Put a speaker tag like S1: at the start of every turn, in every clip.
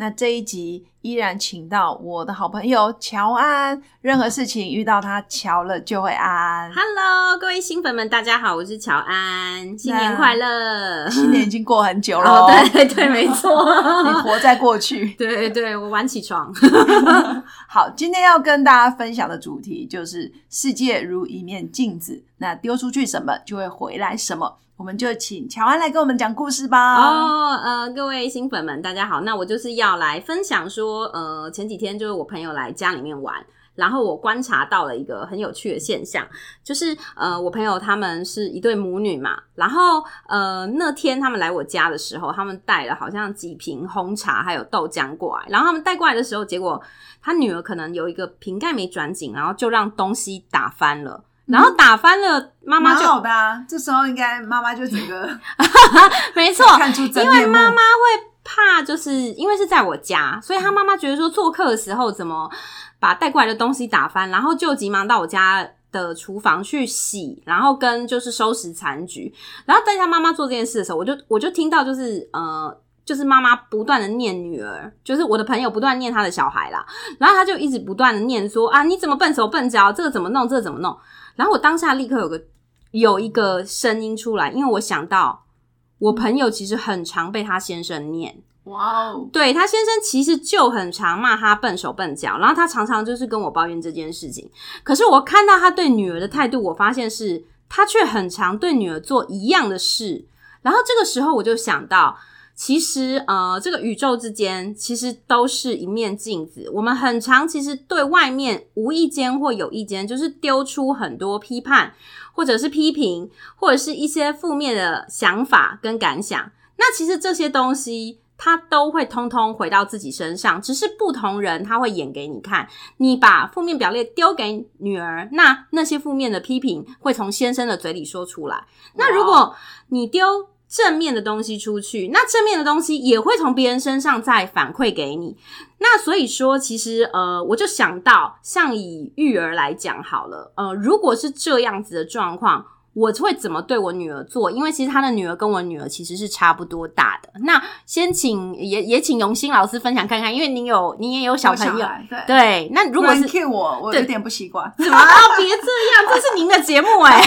S1: 那这一集依然请到我的好朋友乔安，任何事情遇到他乔了就会安。
S2: Hello，各位新粉们，大家好，我是乔安，新年快乐！
S1: 新年已经过很久了，
S2: 哦，对对，没错，
S1: 你活在过去。
S2: 对对，我晚起床。
S1: 好，今天要跟大家分享的主题就是世界如一面镜子，那丢出去什么就会回来什么。我们就请乔安来跟我们讲故事吧。
S2: 哦，呃，各位新粉们，大家好。那我就是要来分享说，呃，前几天就是我朋友来家里面玩，然后我观察到了一个很有趣的现象，就是呃，我朋友他们是一对母女嘛，然后呃，那天他们来我家的时候，他们带了好像几瓶红茶还有豆浆过来，然后他们带过来的时候，结果他女儿可能有一个瓶盖没转紧，然后就让东西打翻了。然后打翻了，妈妈就
S1: 好的、啊。这时候应该妈妈就整个
S2: 没错，
S1: 看出真
S2: 因为妈妈会怕，就是因为是在我家，所以她妈妈觉得说做客的时候怎么把带过来的东西打翻，然后就急忙到我家的厨房去洗，然后跟就是收拾残局。然后在她妈妈做这件事的时候，我就我就听到就是呃。就是妈妈不断的念女儿，就是我的朋友不断念他的小孩啦，然后他就一直不断的念说啊，你怎么笨手笨脚，这个怎么弄，这个怎么弄？然后我当下立刻有个有一个声音出来，因为我想到我朋友其实很常被他先生念，
S1: 哇哦，
S2: 对他先生其实就很常骂他笨手笨脚，然后他常常就是跟我抱怨这件事情。可是我看到他对女儿的态度，我发现是他却很常对女儿做一样的事，然后这个时候我就想到。其实，呃，这个宇宙之间其实都是一面镜子。我们很常其实对外面无意间或有意间，就是丢出很多批判，或者是批评，或者是一些负面的想法跟感想。那其实这些东西，它都会通通回到自己身上，只是不同人他会演给你看。你把负面表列丢给女儿，那那些负面的批评会从先生的嘴里说出来。那如果你丢，正面的东西出去，那正面的东西也会从别人身上再反馈给你。那所以说，其实呃，我就想到，像以育儿来讲好了，呃，如果是这样子的状况，我会怎么对我女儿做？因为其实她的女儿跟我女儿其实是差不多大的。那先请也也请永新老师分享看看，因为您有您也有小朋友，
S1: 对
S2: 对。那如果是
S1: Q 我，我有点不习惯。
S2: 怎么别这样？这是您的节目哎、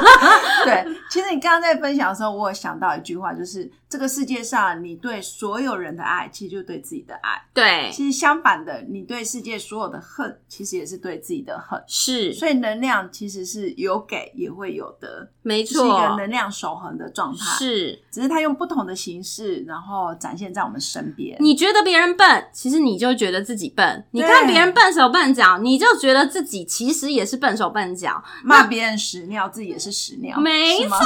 S1: 对，其实你刚刚在分享的时候，我有想到一句话，就是这个世界上，你对所有人的爱，其实就是对自己的爱。
S2: 对，
S1: 其实相反的，你对世界所有的恨，其实也是对自己的恨。
S2: 是，
S1: 所以能量其实是有给也会有得，
S2: 没
S1: 错，是一个，能量守恒的状态。，
S2: 是。
S1: 只是他用不同的形式，然后展现在我们身边。
S2: 你觉得别人笨，其实你就觉得自己笨。你看别人笨手笨脚，你就觉得自己其实也是笨手笨脚。
S1: 骂别人屎尿，自己也是屎尿，
S2: 没错，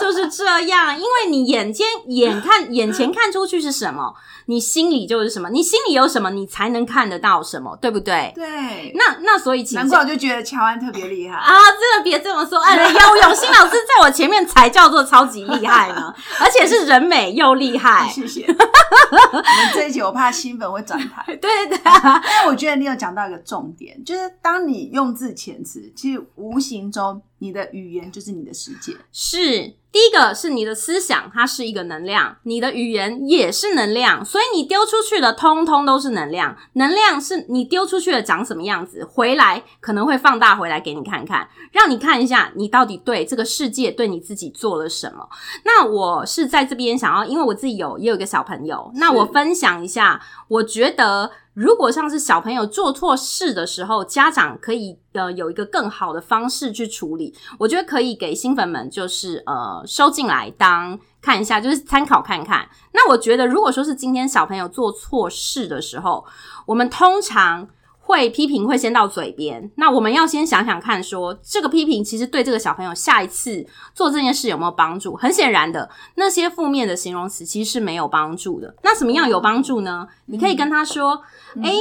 S2: 就是这样。因为你眼尖眼看眼前看出去是什么，你心里就是什么。你心里有什么，你才能看得到什么，对不对？
S1: 对，
S2: 那那所以其实
S1: 难怪我就觉得乔安特别厉害。
S2: 啊，真的别这么说，哎，有永新老师在我前面才叫做超级厉害呢，而且是人美又厉害。
S1: 谢谢。我们这一集我怕新粉会转台，
S2: 对对
S1: 但我觉得你有讲到一个重点，就是当你用字遣词，其实无形中你的语言就是你的世界。
S2: 是第一个是你的思想，它是一个能量，你的语言也是能量，所以你丢出去的通通都是能量。能量是你丢出去的长什么样子，回来可能会放大回来给你看看，让你看一下你到底对这个世界、对你自己做了什么。那我是在这边想要，因为我自己有也有一个小朋友，那我分享一下，我觉得。如果像是小朋友做错事的时候，家长可以呃有一个更好的方式去处理，我觉得可以给新粉们就是呃收进来当看一下，就是参考看看。那我觉得，如果说是今天小朋友做错事的时候，我们通常会批评会先到嘴边，那我们要先想想看说这个批评其实对这个小朋友下一次做这件事有没有帮助？很显然的，那些负面的形容词其实是没有帮助的。那什么样有帮助呢？你可以跟他说：“诶、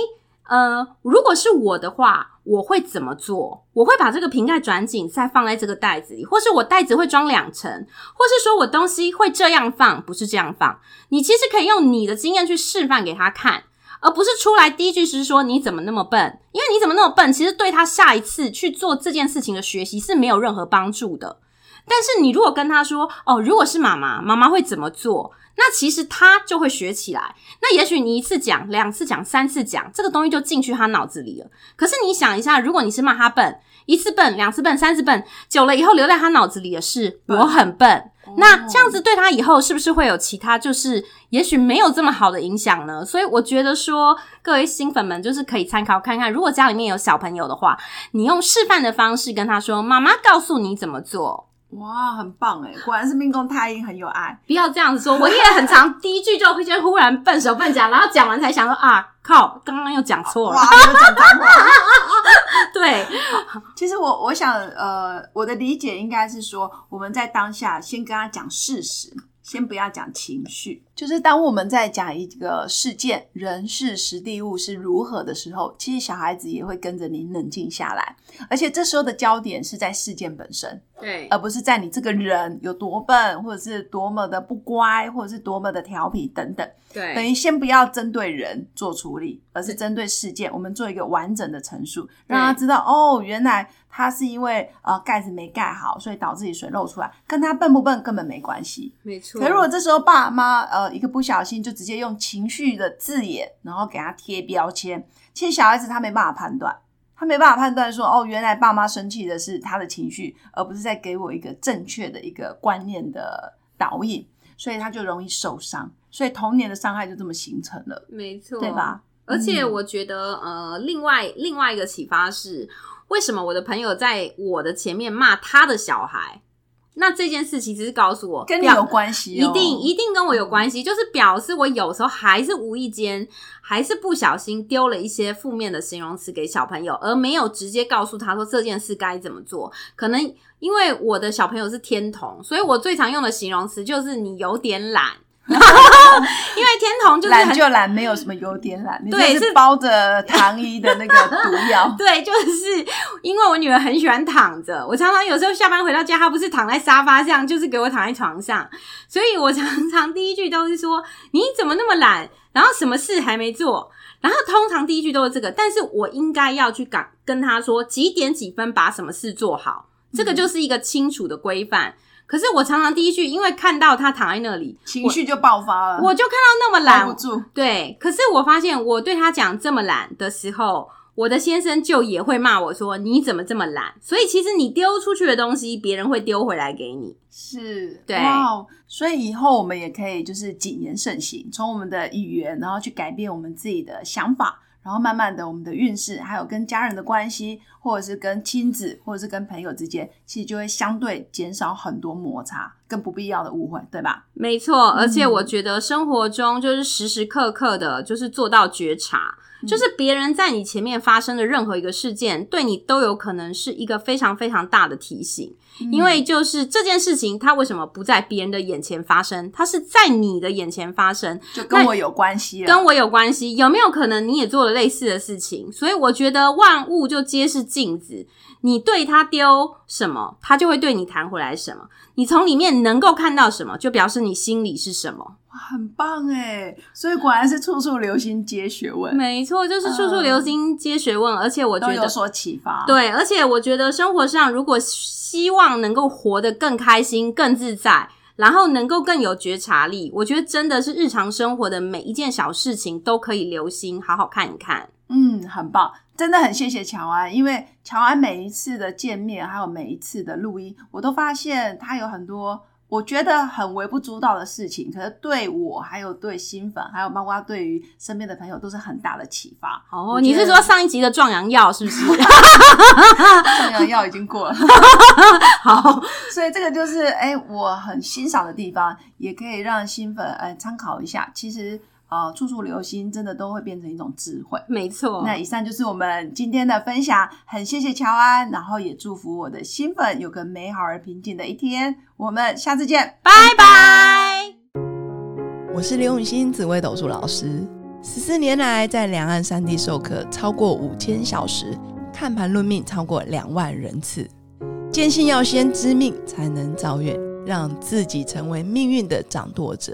S2: 呃，如果是我的话，我会怎么做？我会把这个瓶盖转紧，再放在这个袋子里，或是我袋子会装两层，或是说我东西会这样放，不是这样放。你其实可以用你的经验去示范给他看，而不是出来第一句是说你怎么那么笨？因为你怎么那么笨，其实对他下一次去做这件事情的学习是没有任何帮助的。但是你如果跟他说，哦，如果是妈妈，妈妈会怎么做？那其实他就会学起来。那也许你一次讲、两次讲、三次讲，这个东西就进去他脑子里了。可是你想一下，如果你是骂他笨，一次笨、两次笨、三次笨，久了以后留在他脑子里的是我很笨。那这样子对他以后是不是会有其他，就是也许没有这么好的影响呢？所以我觉得说，各位新粉们就是可以参考看看，如果家里面有小朋友的话，你用示范的方式跟他说，妈妈告诉你怎么做。
S1: 哇，很棒哎！果然是命宫太阴很有爱。
S2: 不要这样子说，我也很常第一句就会先忽然笨手笨脚，然后讲完才想说啊，靠，刚刚又讲错了。对，
S1: 其实我我想，呃，我的理解应该是说，我们在当下先跟他讲事实。先不要讲情绪，就是当我们在讲一个事件、人事、实地物是如何的时候，其实小孩子也会跟着你冷静下来，而且这时候的焦点是在事件本身，
S2: 对，
S1: 而不是在你这个人有多笨，或者是多么的不乖，或者是多么的调皮等等。
S2: 对，
S1: 等于先不要针对人做处理，而是针对事件，我们做一个完整的陈述，让他知道哦，原来他是因为呃盖子没盖好，所以导致你水漏出来，跟他笨不笨根本没关系。
S2: 没错。
S1: 可如果这时候爸妈呃一个不小心就直接用情绪的字眼，然后给他贴标签，其实小孩子他没办法判断，他没办法判断说哦，原来爸妈生气的是他的情绪，而不是在给我一个正确的一个观念的导引，所以他就容易受伤。所以童年的伤害就这么形成了，
S2: 没错，
S1: 对吧？
S2: 而且我觉得，呃，另外另外一个启发是，为什么我的朋友在我的前面骂他的小孩？那这件事其实是告诉我，
S1: 跟你有关系，
S2: 一定一定跟我有关系，就是表示我有时候还是无意间，还是不小心丢了一些负面的形容词给小朋友，而没有直接告诉他说这件事该怎么做。可能因为我的小朋友是天童，所以我最常用的形容词就是你有点懒。因为天童就是
S1: 懒就懒，没有什么优点懒。对，是包着糖衣的那个毒药。
S2: 对，就是因为我女儿很喜欢躺着，我常常有时候下班回到家，她不是躺在沙发上，就是给我躺在床上，所以我常常第一句都是说：“你怎么那么懒？然后什么事还没做？”然后通常第一句都是这个，但是我应该要去赶跟她说几点几分把什么事做好，这个就是一个清楚的规范。可是我常常第一句，因为看到他躺在那里，
S1: 情绪就爆发了，
S2: 我就看到那么懒，
S1: 不住。
S2: 对，可是我发现我对他讲这么懒的时候，我的先生就也会骂我说：“你怎么这么懒？”所以其实你丢出去的东西，别人会丢回来给你。
S1: 是，
S2: 对。
S1: 所以以后我们也可以就是谨言慎行，从我们的语言，然后去改变我们自己的想法。然后慢慢的，我们的运势，还有跟家人的关系，或者是跟亲子，或者是跟朋友之间，其实就会相对减少很多摩擦跟不必要的误会，对吧？
S2: 没错，而且我觉得生活中就是时时刻刻的，就是做到觉察。就是别人在你前面发生的任何一个事件，对你都有可能是一个非常非常大的提醒，因为就是这件事情，它为什么不在别人的眼前发生？它是在你的眼前发生，
S1: 就跟我有关系。
S2: 跟我有关系，有没有可能你也做了类似的事情？所以我觉得万物就皆是镜子。你对它丢什么，它就会对你弹回来什么。你从里面能够看到什么，就表示你心里是什么。
S1: 哇，很棒哎！所以果然是处处留心皆学问。
S2: 没错，就是处处留心皆学问。而且我觉得
S1: 有所启发。
S2: 对，而且我觉得生活上如果希望能够活得更开心、更自在，然后能够更有觉察力，我觉得真的是日常生活的每一件小事情都可以留心好好看一看。
S1: 嗯，很棒。真的很谢谢乔安，因为乔安每一次的见面，还有每一次的录音，我都发现他有很多我觉得很微不足道的事情，可是对我，还有对新粉，还有包括对于身边的朋友，都是很大的启发。
S2: 哦，你是说上一集的壮阳药是不是？
S1: 壮阳药已经过了。好，所以这个就是哎，我很欣赏的地方，也可以让新粉哎参考一下。其实。啊，处处留心，真的都会变成一种智慧。
S2: 没错，
S1: 那以上就是我们今天的分享，很谢谢乔安，然后也祝福我的新粉有个美好而平静的一天。我们下次见，
S2: 拜拜。
S3: 我是刘永新紫薇斗数老师，十四年来在两岸三地授课超过五千小时。看盘论命超过两万人次，坚信要先知命才能造运，让自己成为命运的掌舵者。